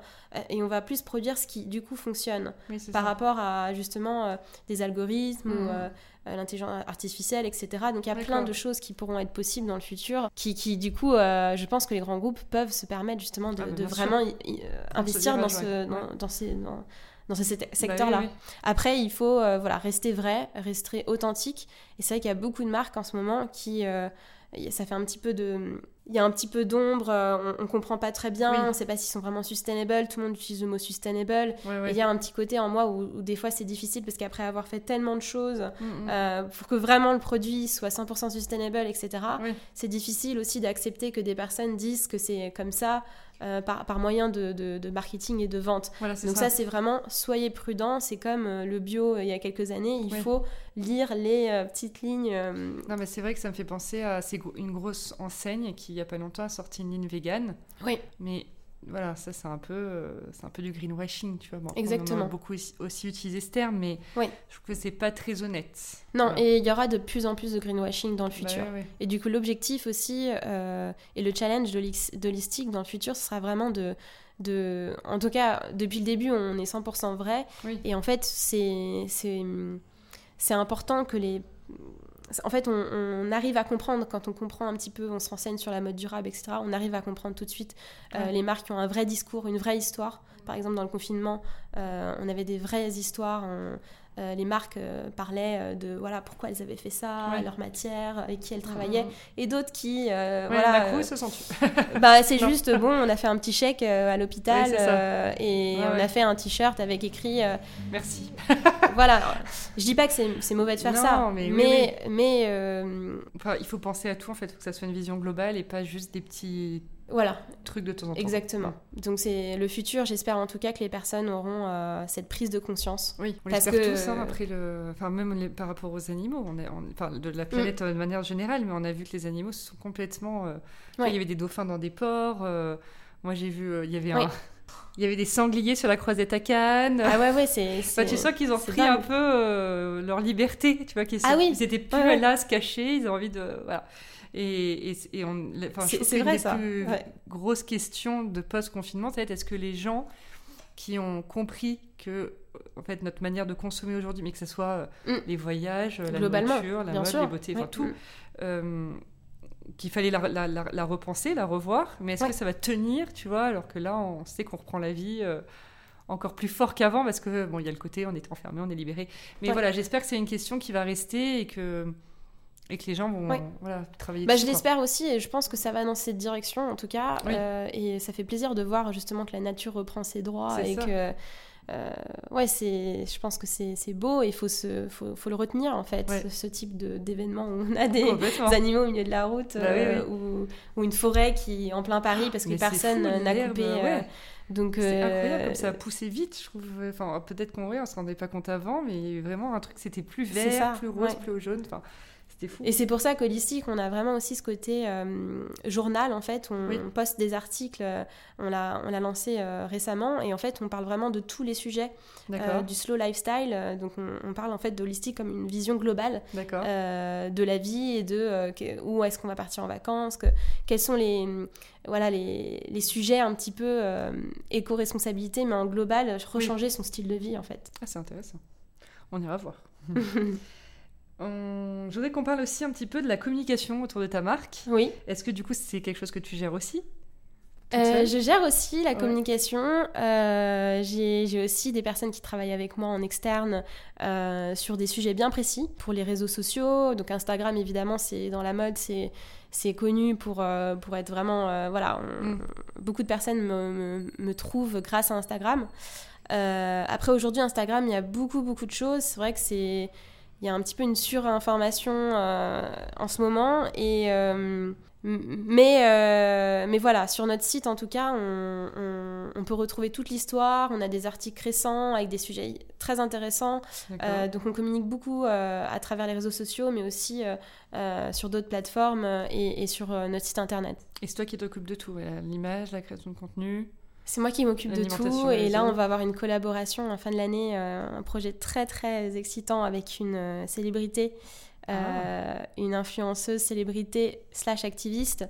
Speaker 2: et on va plus produire ce qui du coup fonctionne par rapport à justement des algorithmes mm. L'intelligence artificielle, etc. Donc il y a plein de choses qui pourront être possibles dans le futur, qui, qui du coup, euh, je pense que les grands groupes peuvent se permettre justement de, ah, vraiment euh, investir dans, ce, dans, ces... Dans, ce secteur-là. Bah Après, il faut voilà, rester vrai, rester authentique. Et c'est vrai qu'il y a beaucoup de marques en ce moment qui, ça fait un petit peu de il y a un petit peu d'ombre, euh, on, ne comprend pas très bien, on on sait pas s'ils sont vraiment sustainable, tout le monde utilise le mot sustainable. il y a un petit côté en moi où, des fois c'est difficile parce qu'après avoir fait tellement de choses mm, mm. Euh, pour que vraiment le produit soit 100% sustainable, etc., c'est difficile aussi d'accepter que des personnes disent que c'est comme ça euh, par, par, moyen de, de, marketing et de vente. Donc ça, c'est vraiment soyez prudent. C'est comme euh, le bio euh, il y a quelques années. Il faut lire les petites lignes.
Speaker 1: Non, mais c'est vrai que ça me fait penser à une grosse enseigne qui il y a pas longtemps a sorti une ligne vegan.
Speaker 2: Oui.
Speaker 1: Mais voilà, ça c'est un peu, euh, c'est un peu du greenwashing, tu vois.
Speaker 2: Exactement.
Speaker 1: On a beaucoup aussi, utilisé ce terme, mais je trouve que c'est pas très honnête.
Speaker 2: Non, et il y aura de plus en plus de greenwashing dans le bah futur. Et du coup, l'objectif aussi euh, et le challenge de l'Istic dans le futur, ce sera vraiment de, de, en tout cas, depuis le début, on est 100% vrai. Et en fait, c'est, c'est important que les en fait, on, arrive à comprendre quand on comprend un petit peu, on se renseigne sur la mode durable, etc. On arrive à comprendre tout de suite euh, les marques qui ont un vrai discours, une vraie histoire. Par exemple, dans le confinement, euh, on avait des vraies histoires. Euh, les marques euh, parlaient euh, de voilà pourquoi elles avaient fait ça, leur matière, avec qui elles travaillaient, et d'autres qui voilà.
Speaker 1: Coup, se sent [laughs]
Speaker 2: bah c'est juste bon, on a fait un petit chèque à l'hôpital et on a fait un t-shirt avec écrit.
Speaker 1: Merci. [laughs]
Speaker 2: voilà, je dis pas que c'est mauvais de faire ça, mais mais, mais
Speaker 1: enfin, il faut penser à tout en fait, faut que ça soit une vision globale et pas juste des petits
Speaker 2: voilà.
Speaker 1: Truc de temps en temps.
Speaker 2: Exactement. Donc c'est le futur. J'espère en tout cas que les personnes auront euh, cette prise de conscience.
Speaker 1: Oui, on parce que... tous. Hein, après le, enfin même par rapport aux animaux, on est, enfin de la planète mm. de manière générale, mais on a vu que les animaux sont complètement. Euh, il y avait des dauphins dans des ports. Euh, moi j'ai vu, il y avait un. Il y avait des sangliers sur la croisette à Cannes.
Speaker 2: Ah ouais, ouais, c'est.
Speaker 1: tu sens qu'ils ont pris un peu leur liberté, tu vois, qu'ils ah oui. étaient plus là, se cacher, ils ont envie de. Voilà. Et, et, on, enfin, c'est vrai, ça. Plus grosse question de post-confinement, c'est est-ce que les gens qui ont compris que en fait notre manière de consommer aujourd'hui, mais que ce soit euh, mm. les voyages, la nourriture, la mode, les beautés, enfin tout, mm. euh, qu'il fallait la, la, la, repenser, la revoir, mais est-ce que ça va tenir, tu vois, alors que là on sait qu'on reprend la vie. Euh, encore plus fort qu'avant parce que bon il y a le côté on est enfermé on est libéré mais voilà j'espère que c'est une question qui va rester et que et que les gens vont voilà, travailler
Speaker 2: bah, Je l'espère aussi et je pense que ça va dans cette direction en tout cas. Euh, et ça fait plaisir de voir justement que la nature reprend ses droits et que. Euh, ouais, c'est, je pense que c'est, beau et il faut, faut, faut, le retenir en fait, ce, type d'événement où on a des, animaux au milieu de la route bah euh, ou, ou, une forêt qui en plein Paris parce que personne n'a coupé.
Speaker 1: donc c'est incroyable comme ça a poussé vite, je trouve. Enfin, peut-être qu'on ne on se rendait pas compte avant, mais vraiment un truc c'était plus vert, plus rose, plus jaune. Enfin,
Speaker 2: et c'est pour ça qu'Holistique, on a vraiment aussi ce côté euh, journal, en fait. On, poste des articles, euh, on l'a, on l'a lancé euh, récemment, et en fait, on parle vraiment de tous les sujets du slow lifestyle. donc, on, parle en fait d'Holistique comme une vision globale de la vie et de où est-ce qu'on va partir en vacances, que, quels sont les, voilà, les, les sujets un petit peu éco-responsabilité, mais en global, rechanger son style de vie, en fait.
Speaker 1: Ah, c'est intéressant. On ira voir. [laughs] Je voudrais qu'on parle aussi un petit peu de la communication autour de ta marque.
Speaker 2: Oui.
Speaker 1: Est-ce que du coup c'est quelque chose que tu gères aussi?
Speaker 2: Euh, je gère aussi la communication. Euh, j'ai aussi des personnes qui travaillent avec moi en externe euh, sur des sujets bien précis pour les réseaux sociaux. Donc Instagram, évidemment, c'est dans la mode, c'est connu pour, pour être vraiment... voilà, mm. beaucoup de personnes me, me, trouvent grâce à Instagram. après, aujourd'hui, Instagram, il y a beaucoup, beaucoup de choses. C'est vrai que c'est il y a un petit peu une surinformation euh, en ce moment. Et, euh, mais, euh, mais voilà, sur notre site en tout cas, on, on, peut retrouver toute l'histoire. On a des articles récents avec des sujets très intéressants. donc on communique beaucoup à travers les réseaux sociaux, mais aussi sur d'autres plateformes et, et, sur notre site internet.
Speaker 1: Et c'est toi qui t'occupes de tout, l'image, la création de contenu
Speaker 2: c'est moi qui m'occupe de tout. Et là, on va avoir une collaboration en fin de l'année, euh, un projet très très excitant avec une euh, célébrité. Euh, ah. une influenceuse célébrité slash activiste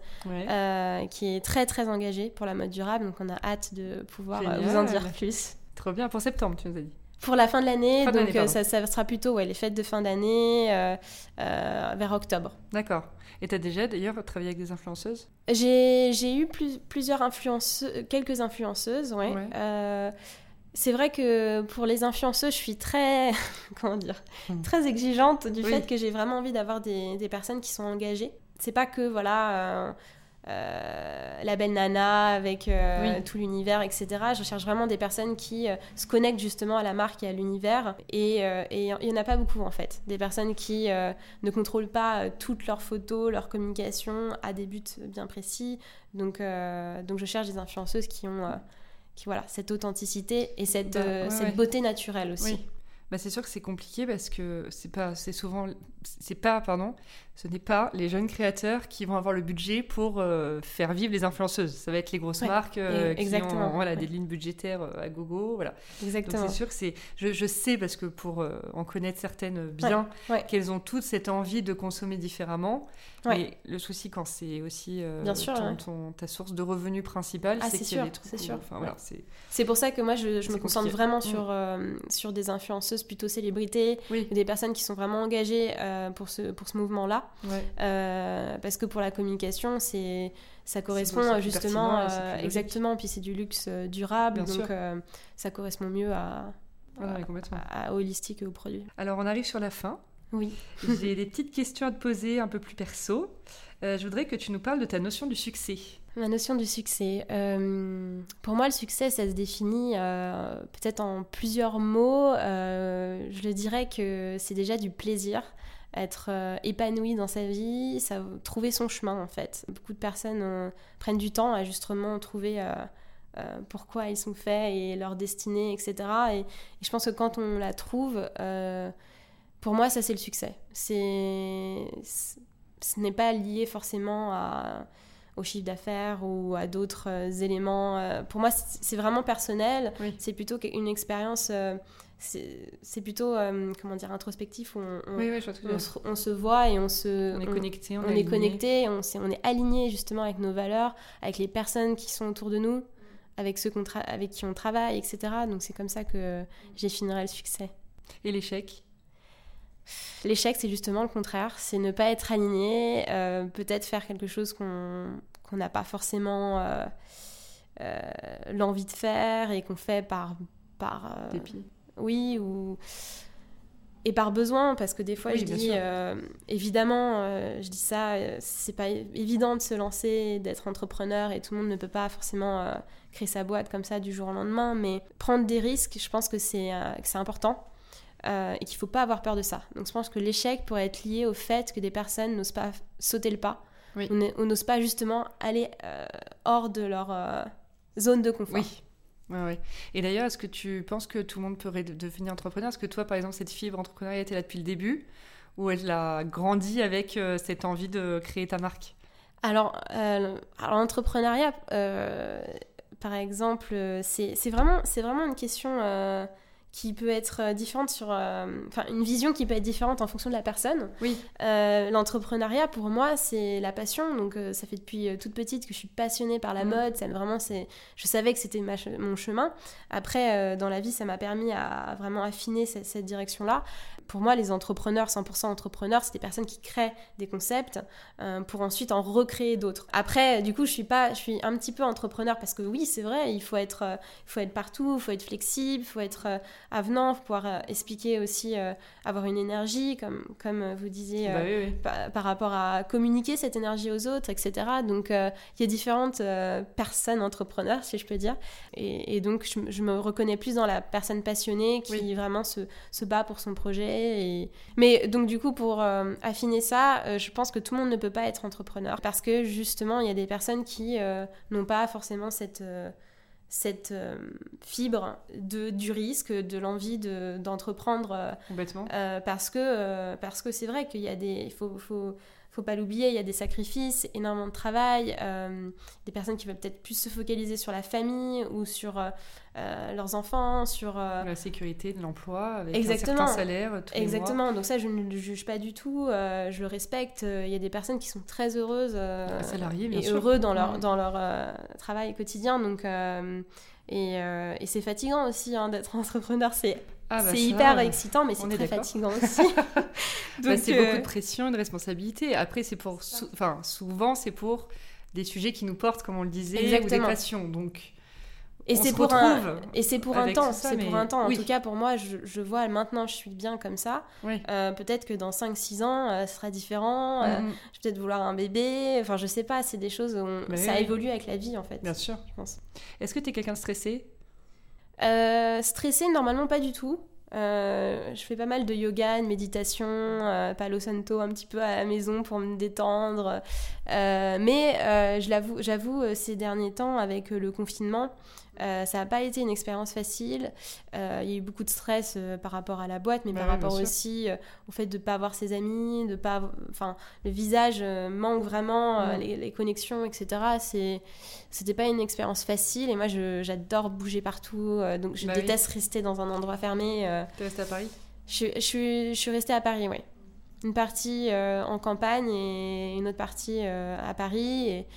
Speaker 2: qui est très très engagée pour la mode durable donc on a hâte de pouvoir vous en dire plus
Speaker 1: trop bien pour septembre tu nous as dit
Speaker 2: pour la fin de l'année, donc ça, ça, sera plutôt ouais, les fêtes de fin d'année vers octobre.
Speaker 1: D'accord. Et tu as déjà d'ailleurs travaillé avec des influenceuses?
Speaker 2: J'ai eu plus, plusieurs influenceuses, quelques influenceuses, ouais. Euh, c'est vrai que pour les influenceuses, je suis très, [laughs] comment dire, hmm. très exigeante du fait que j'ai vraiment envie d'avoir des, des, personnes qui sont engagées. C'est pas que voilà, euh, euh, la belle nana avec euh, tout l'univers, etc. Je cherche vraiment des personnes qui euh, se connectent justement à la marque et à l'univers. Et il n'y en a pas beaucoup en fait. Des personnes qui ne contrôlent pas toutes leurs photos, leur communication à des buts bien précis. Donc, donc je cherche des influenceuses qui ont qui, voilà, cette authenticité et cette, bah, cette beauté naturelle aussi.
Speaker 1: Bah, c'est sûr que c'est compliqué parce que c'est pas c'est souvent c'est pas pardon ce n'est pas les jeunes créateurs qui vont avoir le budget pour euh, faire vivre les influenceuses. Ça va être les grosses marques euh, qui ont voilà, des lignes budgétaires euh, à gogo. Voilà.
Speaker 2: Exactement.
Speaker 1: c'est sûr que c'est. Je, sais, parce que pour en connaître certaines bien, qu'elles ont toutes cette envie de consommer différemment. Mais le souci, quand c'est aussi bien sûr, ton, ta source de revenus principale,
Speaker 2: ah,
Speaker 1: c'est
Speaker 2: qu'il y a des trucs. C'est sûr. c'est pour ça que moi, je, me concentre vraiment mm. sur, sur des influenceuses plutôt célébrités, des personnes qui sont vraiment engagées pour ce, pour ce mouvement-là. Euh, parce que pour la communication, c'est ça correspond justement euh, exactement. Puis c'est du luxe euh, durable, donc ça correspond mieux à, à, holistique et au produit.
Speaker 1: Alors on arrive sur la fin.
Speaker 2: Oui. [laughs]
Speaker 1: J'ai [laughs] des petites questions à te poser un peu plus perso. je voudrais que tu nous parles de ta notion du succès.
Speaker 2: La notion du succès. pour moi, le succès, ça se définit peut-être en plusieurs mots. je le dirais que c'est déjà du plaisir être euh, épanoui dans sa vie, trouver son chemin en fait. Beaucoup de personnes euh, prennent du temps à justement trouver euh, pourquoi ils sont faits et leur destinée, etc. Et, je pense que quand on la trouve, pour moi, ça c'est le succès. C'est, ce n'est pas lié forcément à, au chiffre d'affaires ou à d'autres éléments. pour moi, c'est vraiment personnel. C'est plutôt une expérience c'est plutôt euh, comment dire introspectif on, on, se, voit et on se
Speaker 1: on est connecté
Speaker 2: on, est, connecté on, est, on est aligné justement avec nos valeurs avec les personnes qui sont autour de nous avec ceux avec qui on travaille etc donc c'est comme ça que j'effinerai le succès.
Speaker 1: Et l'échec?
Speaker 2: L'échec c'est justement le contraire. C'est ne pas être aligné euh, peut-être faire quelque chose qu'on n'a pas forcément euh, l'envie de faire et qu'on fait par par
Speaker 1: dépit
Speaker 2: oui, ou et par besoin parce que des fois je dis euh, évidemment euh, je dis ça euh, c'est pas évident de se lancer d'être entrepreneur et tout le monde ne peut pas forcément créer sa boîte comme ça du jour au lendemain mais prendre des risques je pense que c'est c'est important et qu'il faut pas avoir peur de ça. Donc je pense que l'échec pourrait être lié au fait que des personnes n'osent pas sauter le pas. Ou n'osent pas justement aller hors de leur zone de confort.
Speaker 1: Oui. Ouais, ouais. Et d'ailleurs, est-ce que tu penses que tout le monde peut devenir entrepreneur? Est-ce que toi, par exemple, cette fibre entrepreneuriale était là depuis le début? Ou elle a grandi avec euh, cette envie de créer ta marque?
Speaker 2: Alors, euh, l'entrepreneuriat, euh, par exemple, c'est vraiment, vraiment une question qui peut être euh, différente sur. Euh, enfin, une vision qui peut être différente en fonction de la personne.
Speaker 1: Oui.
Speaker 2: Euh, l'entrepreneuriat, pour moi, c'est la passion. Donc, ça fait depuis toute petite que je suis passionnée par la mm. mode. Ça, vraiment, c'est. Je savais que c'était mon chemin. Après, dans la vie, ça m'a permis à, vraiment affiner cette, cette direction-là. Pour moi, les entrepreneurs, 100% entrepreneurs, c'est des personnes qui créent des concepts pour ensuite en recréer d'autres. Après, du coup, je suis pas, je suis un petit peu entrepreneur parce que oui, c'est vrai, il faut être, il faut être partout, il faut être flexible, il faut être avenant, pouvoir euh, expliquer aussi, euh, avoir une énergie, comme, comme euh, vous disiez,
Speaker 1: bah
Speaker 2: par, rapport à communiquer cette énergie aux autres, etc. Donc il y a différentes personnes entrepreneurs, si je peux dire. Et, donc je, me reconnais plus dans la personne passionnée qui vraiment se, se, bat pour son projet. Et... Mais donc du coup, pour affiner ça, je pense que tout le monde ne peut pas être entrepreneur parce que justement, il y a des personnes qui n'ont pas forcément cette cette euh, fibre de, du risque, de l'envie d'entreprendre.
Speaker 1: De,
Speaker 2: euh, parce que euh, parce que c'est vrai qu'il y a des. Il faut, faut, faut pas l'oublier, il y a des sacrifices, énormément de travail, euh, des personnes qui veulent peut-être plus se focaliser sur la famille ou sur euh, euh, leurs enfants, sur
Speaker 1: la sécurité de l'emploi avec Exactement. un certain salaire. Tous
Speaker 2: Exactement. Donc ça, je ne le juge pas du tout. je le respecte. Il y a des personnes qui sont très heureuses et heureux dans leur dans leur travail quotidien. Donc et, et c'est fatigant aussi hein, d'être [laughs] entrepreneur. C'est ah, bah, c'est hyper excitant, mais c'est très fatigant [laughs] aussi.
Speaker 1: Bah, c'est beaucoup de pression et de responsabilité. Après, c'est pour, enfin, souvent, c'est pour des sujets qui nous portent, comme on le disait, Exactement. ou des passions. Donc,
Speaker 2: et c'est pour un et c'est pour un temps. C'est pour un temps. En tout cas, pour moi, je, je, vois maintenant, je suis bien comme ça. Euh, peut-être que dans 5-6 ans, euh, ce sera différent. Euh, mm-hmm. je vais peut-être vouloir un bébé. Enfin, je sais pas. C'est des choses où bah ça évolue avec la vie, en fait.
Speaker 1: Bien sûr.
Speaker 2: Je pense.
Speaker 1: Est-ce que tu es quelqu'un de stressé?
Speaker 2: Euh, stressé, normalement pas du tout. Euh, je fais pas mal de yoga, de méditation, euh, palo santo un petit peu à la maison pour me détendre. mais je l'avoue, j'avoue, ces derniers temps, avec le confinement, ça n'a pas été une expérience facile. il y a eu beaucoup de stress par rapport à la boîte, mais bah par rapport aussi au fait de ne pas avoir ses amis, de pas, enfin, le visage manque vraiment, mm. les, connexions, etc. C'est, c'était pas une expérience facile. Et moi, j'adore bouger partout, donc je bah déteste rester dans un endroit fermé.
Speaker 1: Tu es restée à Paris?
Speaker 2: Je, je, suis, je suis restée à Paris, oui une partie euh, en campagne et une autre partie euh, à Paris. Et,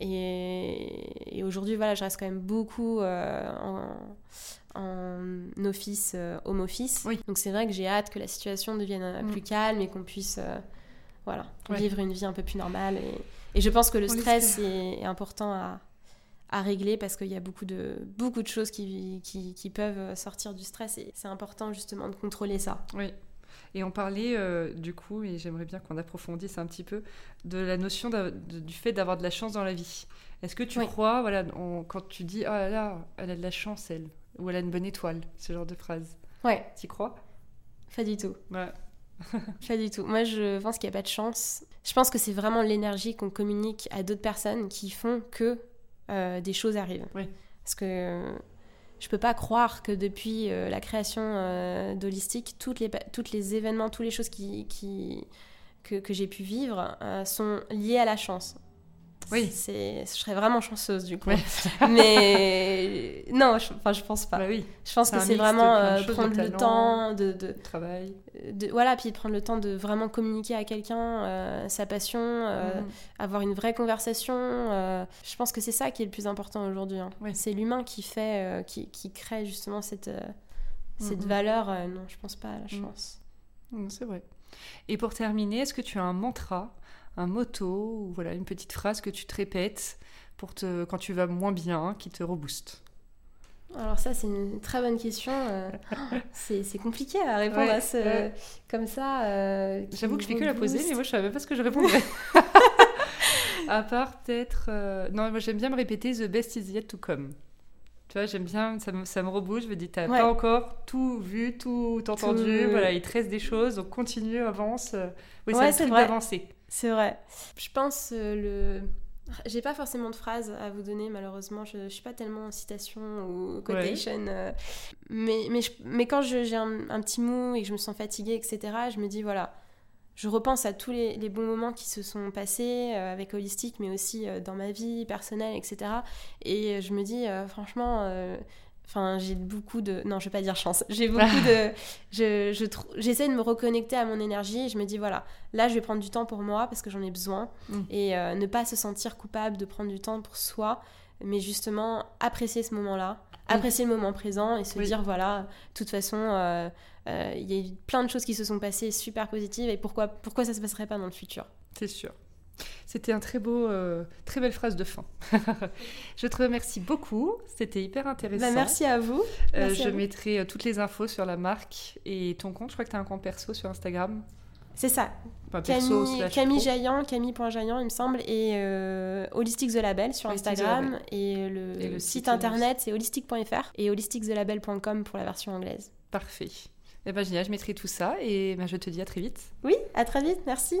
Speaker 2: et, aujourd'hui, voilà, je reste quand même beaucoup euh, en, office, home office. Donc c'est vrai que j'ai hâte que la situation devienne mm. plus calme et qu'on puisse voilà, vivre une vie un peu plus normale. Et, et je pense que le stress est, important à, à régler parce qu'il y a beaucoup de, beaucoup de choses qui, qui, qui peuvent sortir du stress et c'est important justement de contrôler ça.
Speaker 1: Oui, et on parlait euh, du coup, et j'aimerais bien qu'on approfondisse un petit peu, de la notion du fait d'avoir de la chance dans la vie. Est-ce que tu crois, voilà, quand tu dis oh là là, elle a de la chance elle, ou elle a une bonne étoile, ce genre de phrase.
Speaker 2: Ouais.
Speaker 1: Tu crois?
Speaker 2: Pas du tout. Ouais. [laughs] pas du tout. Moi, je pense qu'il n'y a pas de chance. Je pense que c'est vraiment l'énergie qu'on communique à d'autres personnes qui font que euh, des choses arrivent. Oui. Parce que je peux pas croire que depuis euh, la création euh, d'Holistique, toutes les, événements, toutes les choses que, que j'ai pu vivre euh, sont liées à la chance. Oui. Je serais vraiment chanceuse du coup. [laughs] Mais non, je, enfin, je pense pas. Bah oui. Je pense que c'est vraiment euh, prendre le temps de, de
Speaker 1: travail.
Speaker 2: De, voilà, puis prendre le temps de vraiment communiquer à quelqu'un euh, sa passion, euh, mm. avoir une vraie conversation. je pense que c'est ça qui est le plus important aujourd'hui. Hein. C'est l'humain qui fait, qui, qui, crée justement cette, cette valeur. non, je pense pas à la mm. chance.
Speaker 1: C'est vrai. Et pour terminer, est-ce que tu as un mantra un motto ou voilà une petite phrase que tu te répètes pour te, quand tu vas moins bien, qui te rebooste
Speaker 2: alors ça, c'est une très bonne question. Euh, [laughs] c'est compliqué à répondre à ce... comme ça. Euh,
Speaker 1: J'avoue que je fais que la poser, mais moi, je savais pas ce que je répondrais. [laughs] à part peut-être... Euh, non, moi, j'aime bien me répéter « The best is yet to come ». Tu vois, j'aime bien, ça me, ça me rebouche. Je me dis, t'as pas encore tout vu, tout entendu. Voilà, il te reste des choses, donc continue, avance. Oui, c'est d'avancer.
Speaker 2: C'est vrai. Je pense euh, le. J'ai pas forcément de phrase à vous donner, malheureusement. Je, je suis pas tellement en citation ou quotation. Euh, mais, mais, mais quand j'ai un, un, petit mou et que je me sens fatiguée, etc., je me dis voilà, je repense à tous les, les bons moments qui se sont passés euh, avec Holistique, mais aussi dans ma vie personnelle, etc. Et je me dis, franchement, Enfin, j'ai beaucoup de. Non, je vais pas dire chance. J'ai [laughs] beaucoup de. Je, je J'essaie de me reconnecter à mon énergie et je me dis voilà, là, je vais prendre du temps pour moi parce que j'en ai besoin. Mm. Et euh, ne pas se sentir coupable de prendre du temps pour soi, mais justement apprécier ce moment-là, apprécier le moment présent et se dire voilà, de toute façon, euh, euh, il y a eu plein de choses qui se sont passées super positives et pourquoi, pourquoi ça se passerait pas dans le futur
Speaker 1: C'est sûr. C'était un très beau, euh, très belle phrase de fin. [laughs] je te remercie beaucoup. C'était hyper intéressant. Bah,
Speaker 2: merci à vous.
Speaker 1: Euh, je mettrai euh, toutes les infos sur la marque et ton compte. Je crois que tu as un compte perso sur Instagram.
Speaker 2: C'est ça. Camille, Camille Jaillant, Camille.jaillant, il me semble, et Holistic The Label sur Instagram. Et, le, site internet, c'est holistic.fr et holisticthelabel.com pour la version anglaise.
Speaker 1: Parfait. Eh ben, génial, je mettrai tout ça et ben, je te dis à très vite.
Speaker 2: Oui, à très vite, merci.